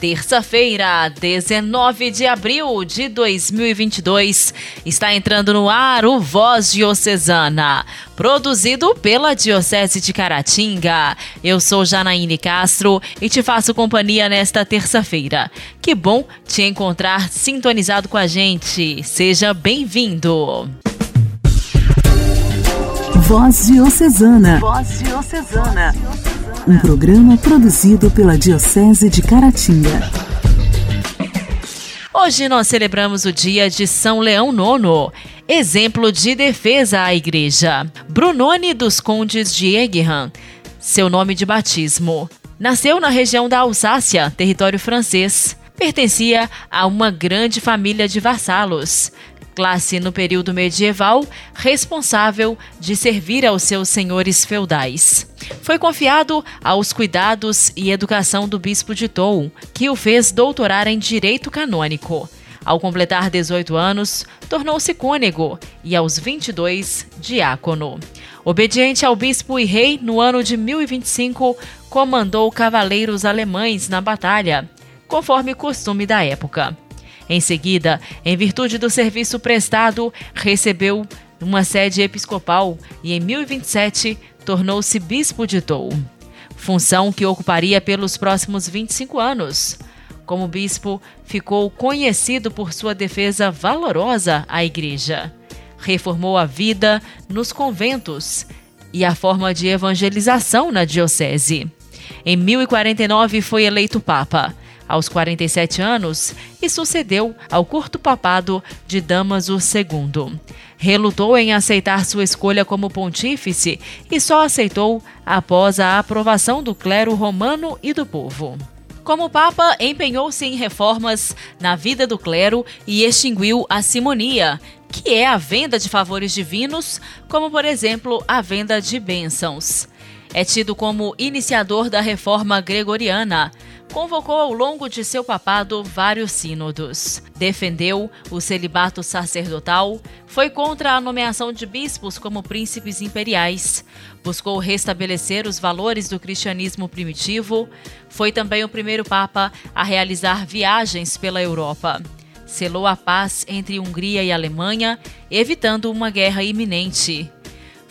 terça-feira, 19 de abril de 2022, está entrando no ar o Voz Diocesana, produzido pela Diocese de Caratinga. Eu sou Janaíne Castro e te faço companhia nesta terça-feira. Que bom te encontrar sintonizado com a gente. Seja bem-vindo! Voz Diocesana. Voz Diocesana. Um programa produzido pela Diocese de Caratinga. Hoje nós celebramos o dia de São Leão Nono, exemplo de defesa à Igreja. Brunone dos Condes de Egham, seu nome de batismo. Nasceu na região da Alsácia, território francês. Pertencia a uma grande família de vassalos classe no período medieval responsável de servir aos seus senhores feudais. Foi confiado aos cuidados e educação do bispo de Tou, que o fez doutorar em direito canônico. Ao completar 18 anos, tornou-se cônego e, aos 22, diácono. Obediente ao bispo e rei, no ano de 1025, comandou cavaleiros alemães na batalha, conforme costume da época. Em seguida, em virtude do serviço prestado, recebeu uma sede episcopal e em 1027 tornou-se bispo de Tou, função que ocuparia pelos próximos 25 anos. Como bispo, ficou conhecido por sua defesa valorosa à Igreja. Reformou a vida nos conventos e a forma de evangelização na diocese. Em 1049 foi eleito Papa aos 47 anos e sucedeu ao curto papado de Damaso II. Relutou em aceitar sua escolha como pontífice e só aceitou após a aprovação do clero romano e do povo. Como Papa, empenhou-se em reformas na vida do clero e extinguiu a simonia, que é a venda de favores divinos, como por exemplo a venda de bênçãos. É tido como iniciador da reforma gregoriana, convocou ao longo de seu papado vários sínodos. Defendeu o celibato sacerdotal, foi contra a nomeação de bispos como príncipes imperiais, buscou restabelecer os valores do cristianismo primitivo, foi também o primeiro papa a realizar viagens pela Europa. Selou a paz entre Hungria e Alemanha, evitando uma guerra iminente.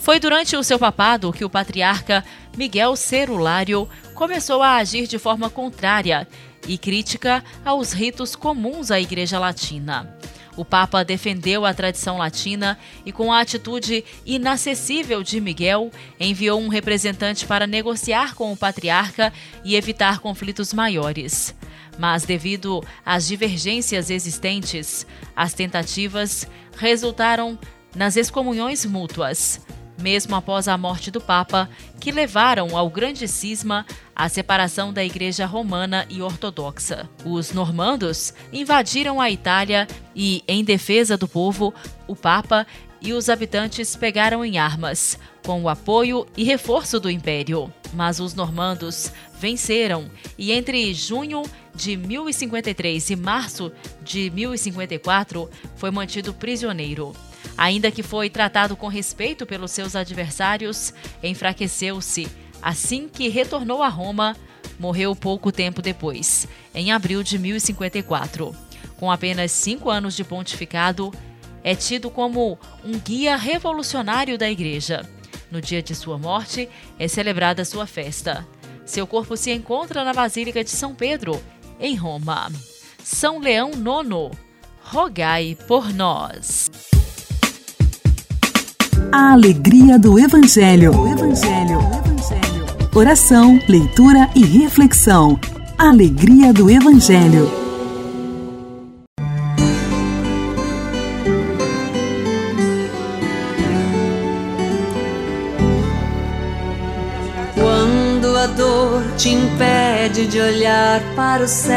Foi durante o seu papado que o patriarca Miguel Cerulário começou a agir de forma contrária e crítica aos ritos comuns à Igreja Latina. O Papa defendeu a tradição latina e, com a atitude inacessível de Miguel, enviou um representante para negociar com o patriarca e evitar conflitos maiores. Mas, devido às divergências existentes, as tentativas resultaram nas excomunhões mútuas mesmo após a morte do Papa, que levaram ao grande cisma a separação da Igreja Romana e Ortodoxa. Os normandos invadiram a Itália e, em defesa do povo, o Papa e os habitantes pegaram em armas, com o apoio e reforço do Império. Mas os normandos venceram e, entre junho de 1053 e março de 1054, foi mantido prisioneiro. Ainda que foi tratado com respeito pelos seus adversários, enfraqueceu-se. Assim que retornou a Roma, morreu pouco tempo depois, em abril de 1054. Com apenas cinco anos de pontificado, é tido como um guia revolucionário da Igreja. No dia de sua morte, é celebrada sua festa. Seu corpo se encontra na Basílica de São Pedro, em Roma. São Leão IX, rogai por nós. A alegria do Evangelho. Evangelho. Evangelho. Oração, leitura e reflexão. Alegria do Evangelho. Quando a dor te impede de olhar para o céu,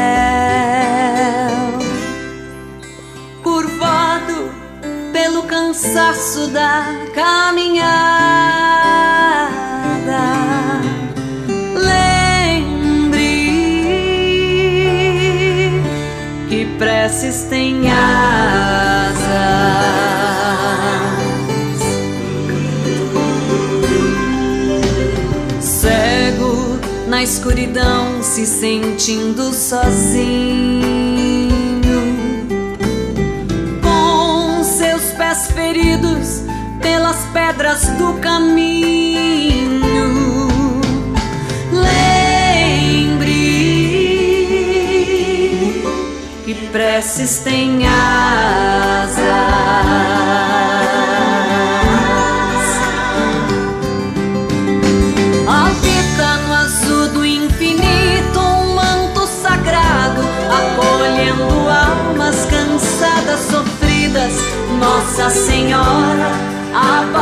cansaço da caminhada. Lembre que preces têm asas. Cego na escuridão, se sentindo sozinho. Pedras do caminho. preces têm asas. Habita no azul do infinito um manto sagrado, acolhendo almas cansadas, sofridas. Nossa Senhora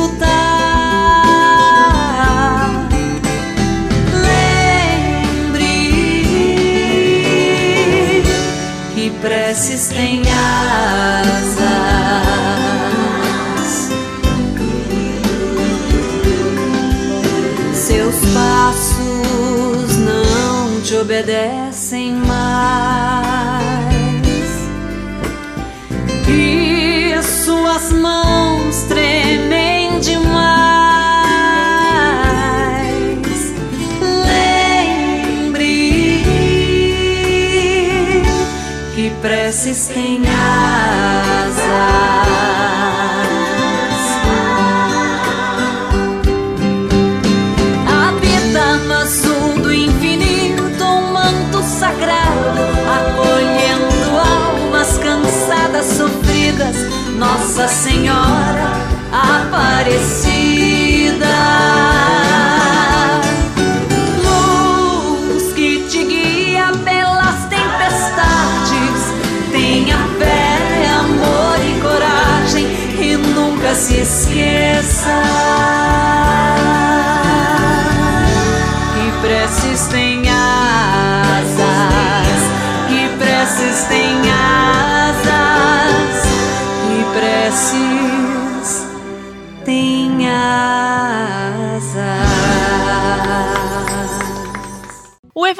escutar. preces têm asas. Seus passos não te obedecem mais. E suas mãos tremem preces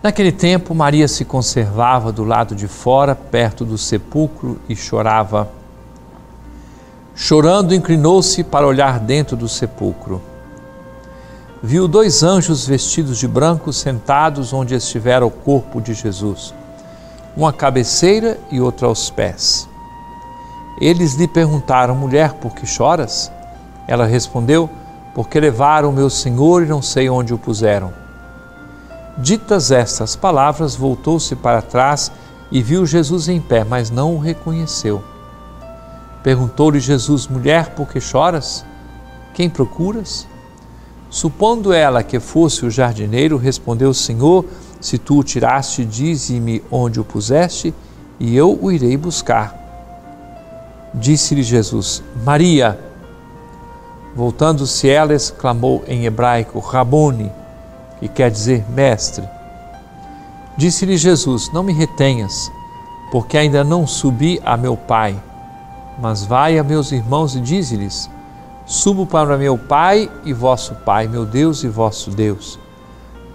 Naquele tempo, Maria se conservava do lado de fora, perto do sepulcro, e chorava. Chorando, inclinou-se para olhar dentro do sepulcro. Viu dois anjos vestidos de branco sentados onde estivera o corpo de Jesus, um à cabeceira e outro aos pés. Eles lhe perguntaram: Mulher, por que choras? Ela respondeu: Porque levaram meu Senhor e não sei onde o puseram. Ditas estas palavras, voltou-se para trás e viu Jesus em pé, mas não o reconheceu. Perguntou-lhe Jesus: Mulher, por que choras? Quem procuras? Supondo ela que fosse o jardineiro, respondeu: Senhor, se tu o tiraste, dize-me onde o puseste, e eu o irei buscar. Disse-lhe Jesus: Maria. Voltando-se ela, exclamou em hebraico: Rabone, que quer dizer mestre. Disse-lhe Jesus: Não me retenhas, porque ainda não subi a meu Pai mas vai a meus irmãos e dize-lhes: Subo para meu Pai e vosso Pai, meu Deus e vosso Deus.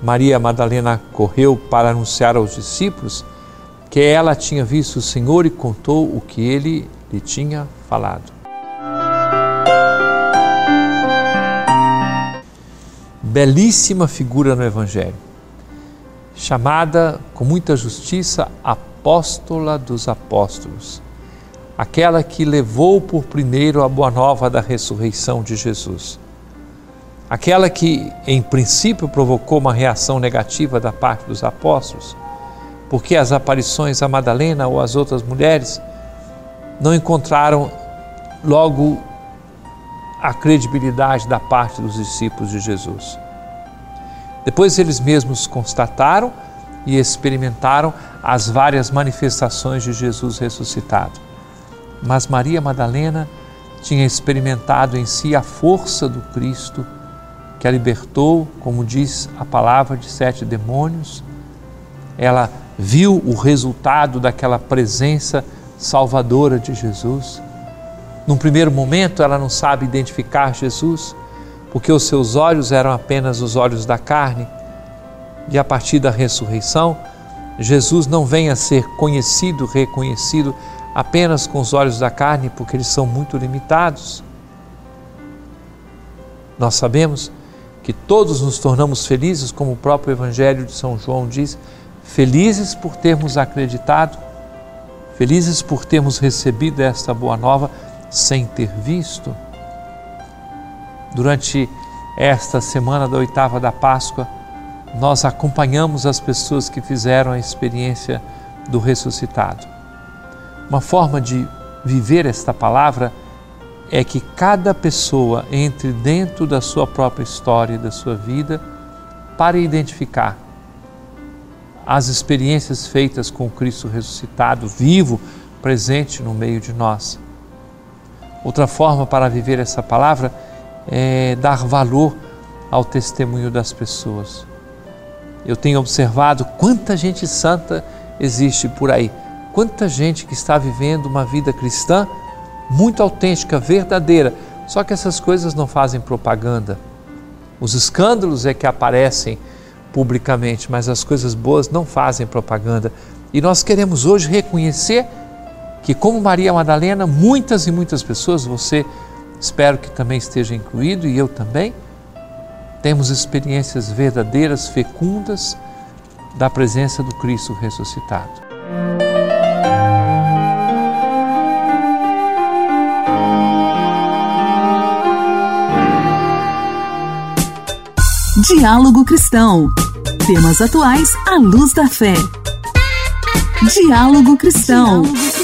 Maria Madalena correu para anunciar aos discípulos que ela tinha visto o Senhor e contou o que ele lhe tinha falado. Belíssima figura no Evangelho, chamada com muita justiça apóstola dos apóstolos, aquela que levou por primeiro a boa nova da ressurreição de Jesus, aquela que, em princípio, provocou uma reação negativa da parte dos apóstolos, porque as aparições a Madalena ou as outras mulheres não encontraram logo a credibilidade da parte dos discípulos de Jesus. Depois eles mesmos constataram e experimentaram as várias manifestações de Jesus ressuscitado. Mas Maria Madalena tinha experimentado em si a força do Cristo que a libertou, como diz a palavra, de sete demônios. Ela viu o resultado daquela presença salvadora de Jesus num primeiro momento, ela não sabe identificar Jesus, porque os seus olhos eram apenas os olhos da carne, e a partir da ressurreição, Jesus não vem a ser conhecido, reconhecido apenas com os olhos da carne, porque eles são muito limitados. Nós sabemos que todos nos tornamos felizes, como o próprio Evangelho de São João diz, felizes por termos acreditado, felizes por termos recebido esta boa nova sem ter visto. Durante esta semana da oitava da Páscoa, nós acompanhamos as pessoas que fizeram a experiência do ressuscitado. Uma forma de viver esta palavra é que cada pessoa entre dentro da sua própria história e da sua vida para identificar as experiências feitas com Cristo ressuscitado, vivo, presente no meio de nós Outra forma para viver essa palavra é dar valor ao testemunho das pessoas. Eu tenho observado quanta gente santa existe por aí, quanta gente que está vivendo uma vida cristã muito autêntica, verdadeira, só que essas coisas não fazem propaganda. Os escândalos é que aparecem publicamente, mas as coisas boas não fazem propaganda. E nós queremos hoje reconhecer que, como Maria Madalena, muitas e muitas pessoas, você espero que também esteja incluído e eu também, temos experiências verdadeiras, fecundas da presença do Cristo ressuscitado. Diálogo Cristão. Temas atuais à luz da fé. Diálogo Cristão. Diálogo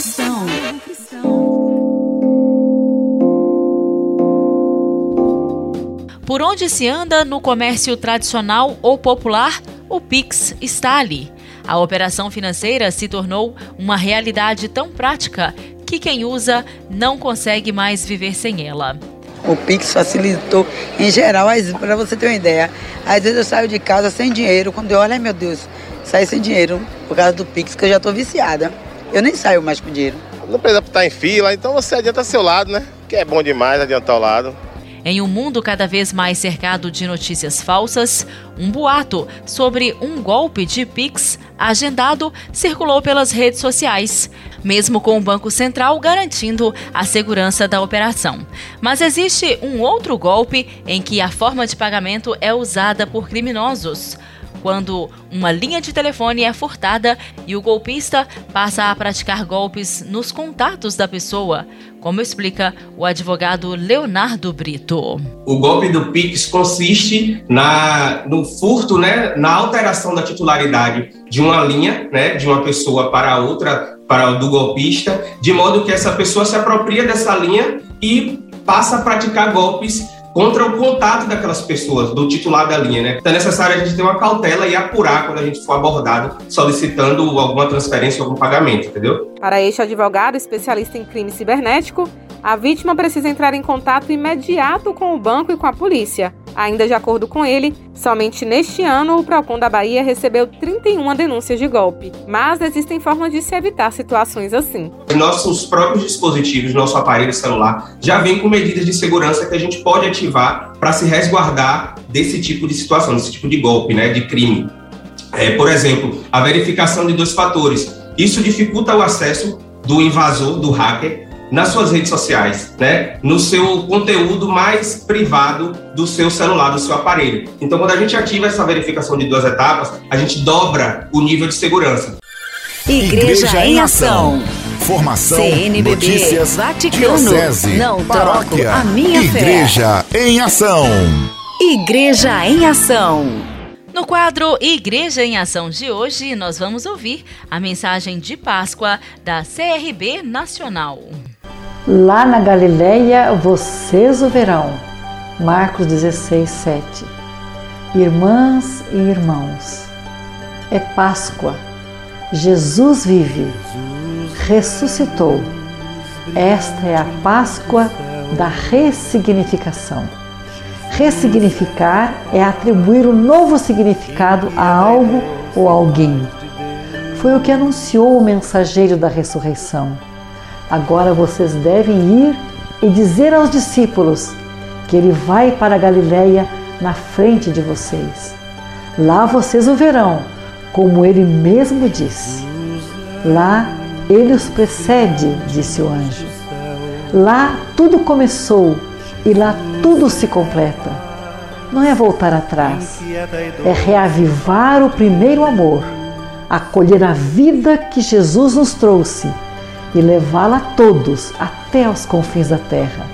onde se anda no comércio tradicional ou popular, o Pix está ali. A operação financeira se tornou uma realidade tão prática que quem usa não consegue mais viver sem ela. O Pix facilitou em geral, para você ter uma ideia. Às vezes eu saio de casa sem dinheiro, quando eu olho, ai meu Deus, saio sem dinheiro por causa do Pix, que eu já estou viciada. Eu nem saio mais com dinheiro. Não precisa estar em fila, então você adianta seu lado, né? Que é bom demais adiantar o lado. Em um mundo cada vez mais cercado de notícias falsas, um boato sobre um golpe de Pix agendado circulou pelas redes sociais, mesmo com o Banco Central garantindo a segurança da operação. Mas existe um outro golpe em que a forma de pagamento é usada por criminosos quando uma linha de telefone é furtada e o golpista passa a praticar golpes nos contatos da pessoa, como explica o advogado Leonardo Brito. O golpe do Pix consiste na, no furto, né, na alteração da titularidade de uma linha, né, de uma pessoa para outra, para do golpista, de modo que essa pessoa se apropria dessa linha e passa a praticar golpes contra o contato daquelas pessoas, do titular da linha, né? Então é necessário a gente ter uma cautela e apurar quando a gente for abordado solicitando alguma transferência ou algum pagamento, entendeu? Para este advogado especialista em crime cibernético, a vítima precisa entrar em contato imediato com o banco e com a polícia. Ainda de acordo com ele, somente neste ano o Procon da Bahia recebeu 31 denúncias de golpe. Mas existem formas de se evitar situações assim. Nossos próprios dispositivos, nosso aparelho celular, já vem com medidas de segurança que a gente pode ativar para se resguardar desse tipo de situação, desse tipo de golpe, né, de crime. É, por exemplo, a verificação de dois fatores. Isso dificulta o acesso do invasor, do hacker, nas suas redes sociais, né? No seu conteúdo mais privado do seu celular, do seu aparelho. Então, quando a gente ativa essa verificação de duas etapas, a gente dobra o nível de segurança. Igreja, Igreja em Ação. Formação, CNBB, notícias, Vaticano, diocese, não paróquia, troco a minha Igreja fé. em Ação. Igreja em Ação. No quadro Igreja em Ação de hoje, nós vamos ouvir a mensagem de Páscoa da CRB Nacional. Lá na Galileia vocês o verão. Marcos 16, 7. Irmãs e irmãos, é Páscoa. Jesus vive, ressuscitou. Esta é a Páscoa da ressignificação. Ressignificar é atribuir um novo significado a algo ou alguém. Foi o que anunciou o mensageiro da ressurreição. Agora vocês devem ir e dizer aos discípulos que ele vai para a Galiléia na frente de vocês. Lá vocês o verão, como ele mesmo disse. Lá ele os precede, disse o anjo. Lá tudo começou e lá tudo se completa. Não é voltar atrás, é reavivar o primeiro amor, acolher a vida que Jesus nos trouxe e levá-la a todos até aos confins da terra.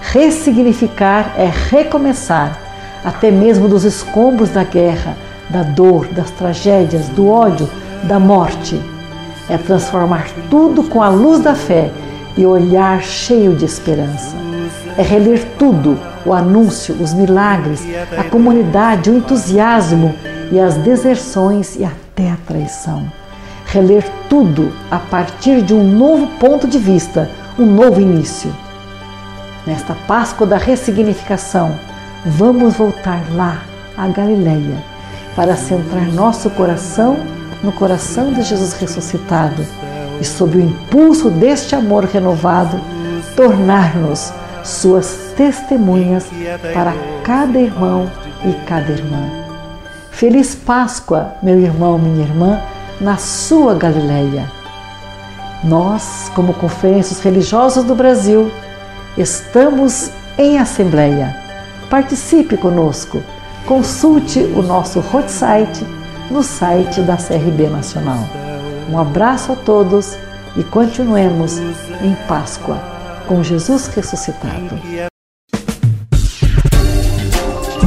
Ressignificar é recomeçar, até mesmo dos escombros da guerra, da dor, das tragédias, do ódio, da morte. É transformar tudo com a luz da fé e olhar cheio de esperança. É reler tudo, o anúncio, os milagres, a comunidade, o entusiasmo e as deserções e até a traição. Reler tudo a partir de um novo ponto de vista, um novo início. Nesta Páscoa da ressignificação, vamos voltar lá, à Galileia, para centrar nosso coração no coração de Jesus ressuscitado e, sob o impulso deste amor renovado, tornar-nos suas testemunhas para cada irmão e cada irmã. Feliz Páscoa, meu irmão, minha irmã, na sua Galileia. Nós, como Conferências Religiosas do Brasil, estamos em assembleia. Participe conosco. Consulte o nosso hot site no site da CRB Nacional. Um abraço a todos e continuemos em Páscoa com Jesus ressuscitado.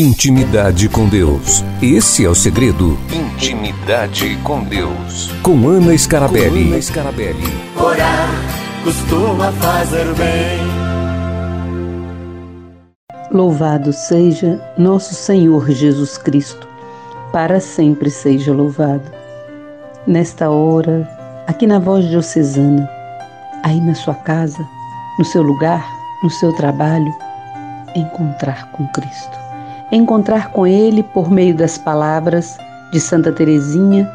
Intimidade com Deus. Esse é o segredo. Intimidade com Deus. Com Ana Scarabelli. Com Ana Scarabelli. Orar costuma fazer bem. Louvado seja nosso Senhor Jesus Cristo, para sempre seja louvado. Nesta hora, aqui na voz diocesana, aí na sua casa, no seu lugar, no seu trabalho, encontrar com Cristo. Encontrar com Ele por meio das palavras de Santa Teresinha,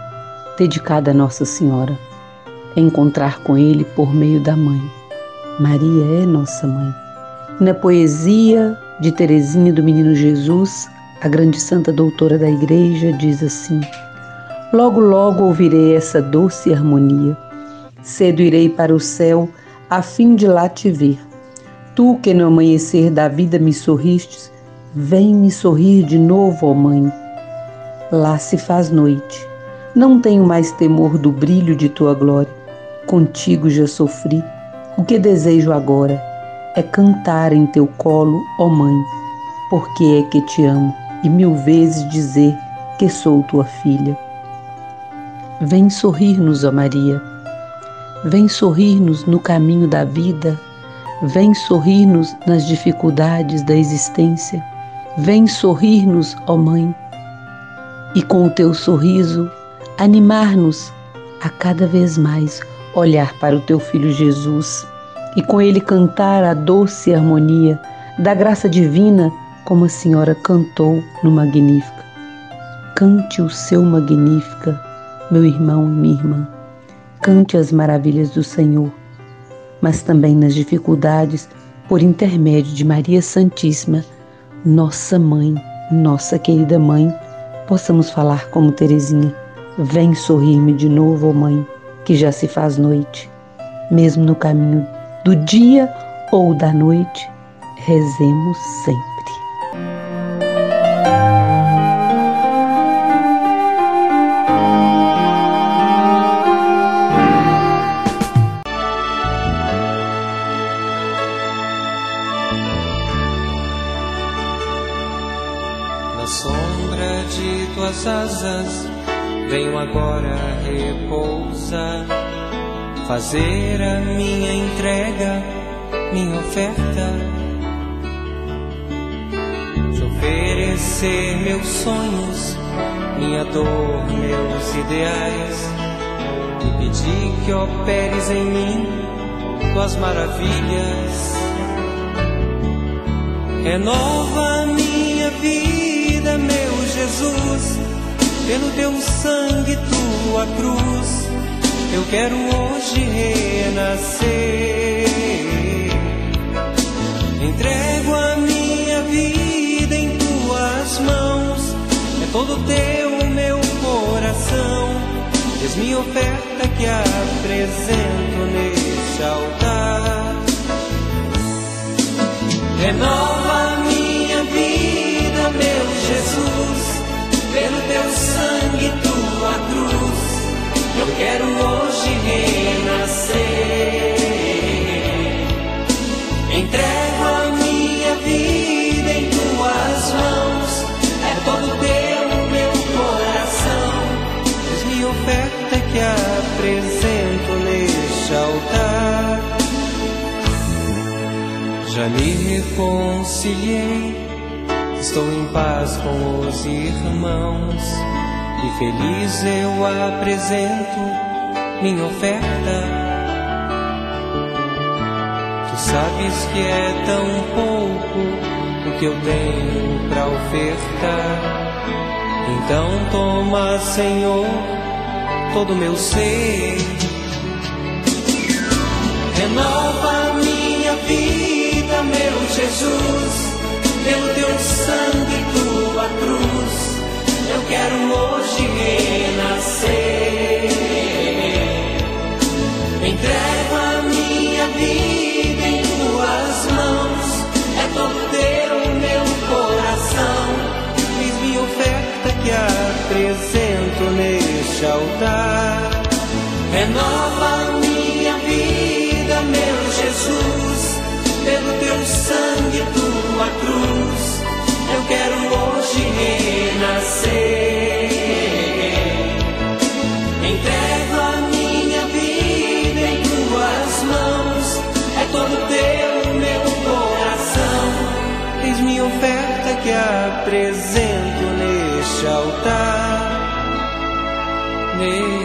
dedicada a Nossa Senhora. Encontrar com Ele por meio da Mãe. Maria é nossa Mãe. Na poesia de Teresinha do Menino Jesus, a grande santa doutora da Igreja diz assim: Logo, logo ouvirei essa doce harmonia. Cedo irei para o céu, a fim de lá te ver. Tu que no amanhecer da vida me sorristes, vem me sorrir de novo, ó Mãe. Lá se faz noite. Não tenho mais temor do brilho de tua glória. Contigo já sofri. O que desejo agora é cantar em teu colo, ó Mãe, porque é que te amo e mil vezes dizer que sou tua filha. Vem sorrir-nos, ó Maria. Vem sorrir-nos no caminho da vida. Vem sorrir-nos nas dificuldades da existência. Vem sorrir-nos, ó Mãe, e com o teu sorriso animar-nos a cada vez mais olhar para o teu filho Jesus e com ele cantar a doce harmonia da graça divina, como a senhora cantou no Magnífica. Cante o seu Magnífica, meu irmão e minha irmã. Cante as maravilhas do Senhor, mas também nas dificuldades, por intermédio de Maria Santíssima, nossa mãe, nossa querida mãe, possamos falar como Teresinha: Vem sorrir-me de novo, ó mãe, que já se faz noite. Mesmo no caminho do dia ou da noite, rezemos sempre. Venho agora repousar. fazer a minha entrega, minha oferta, te oferecer meus sonhos, minha dor, meus ideais, e pedir que operes em mim tuas maravilhas. Renova minha vida, meu Jesus, pelo teu sangue, tua cruz eu quero hoje renascer. Entrego a minha vida em tuas mãos, é todo teu meu coração. És minha oferta que apresento neste altar. Renova minha vida, meu Jesus, pelo teu sangue, tua cruz eu quero hoje renascer. Entrego a minha vida em tuas mãos. É todo teu meu coração. Minha oferta que apresento neste altar. Já me reconciliei. Estou em paz com os irmãos e feliz eu apresento minha oferta. Tu sabes que é tão pouco o que eu tenho para ofertar. Então toma, Senhor, todo meu ser. Renova minha vida, meu Jesus, pelo teu sangue, tua cruz eu quero hoje renascer. Entrego a minha vida em tuas mãos, é todo teu meu coração. Fiz minha oferta que apresento neste altar. Renova quero hoje renascer. Entrego a minha vida em tuas mãos. É todo teu meu coração. Eis minha oferta que apresento neste altar. Neste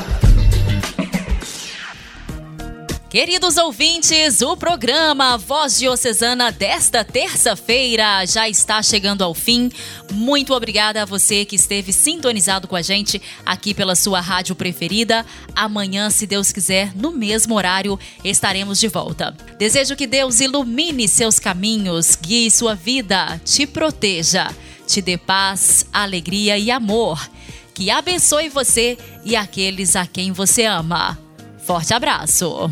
Queridos ouvintes, o programa Voz Diocesana desta terça-feira já está chegando ao fim. Muito obrigada a você que esteve sintonizado com a gente aqui pela sua rádio preferida. Amanhã, se Deus quiser, no mesmo horário, estaremos de volta. Desejo que Deus ilumine seus caminhos, guie sua vida, te proteja, te dê paz, alegria e amor. Que abençoe você e aqueles a quem você ama. Forte abraço!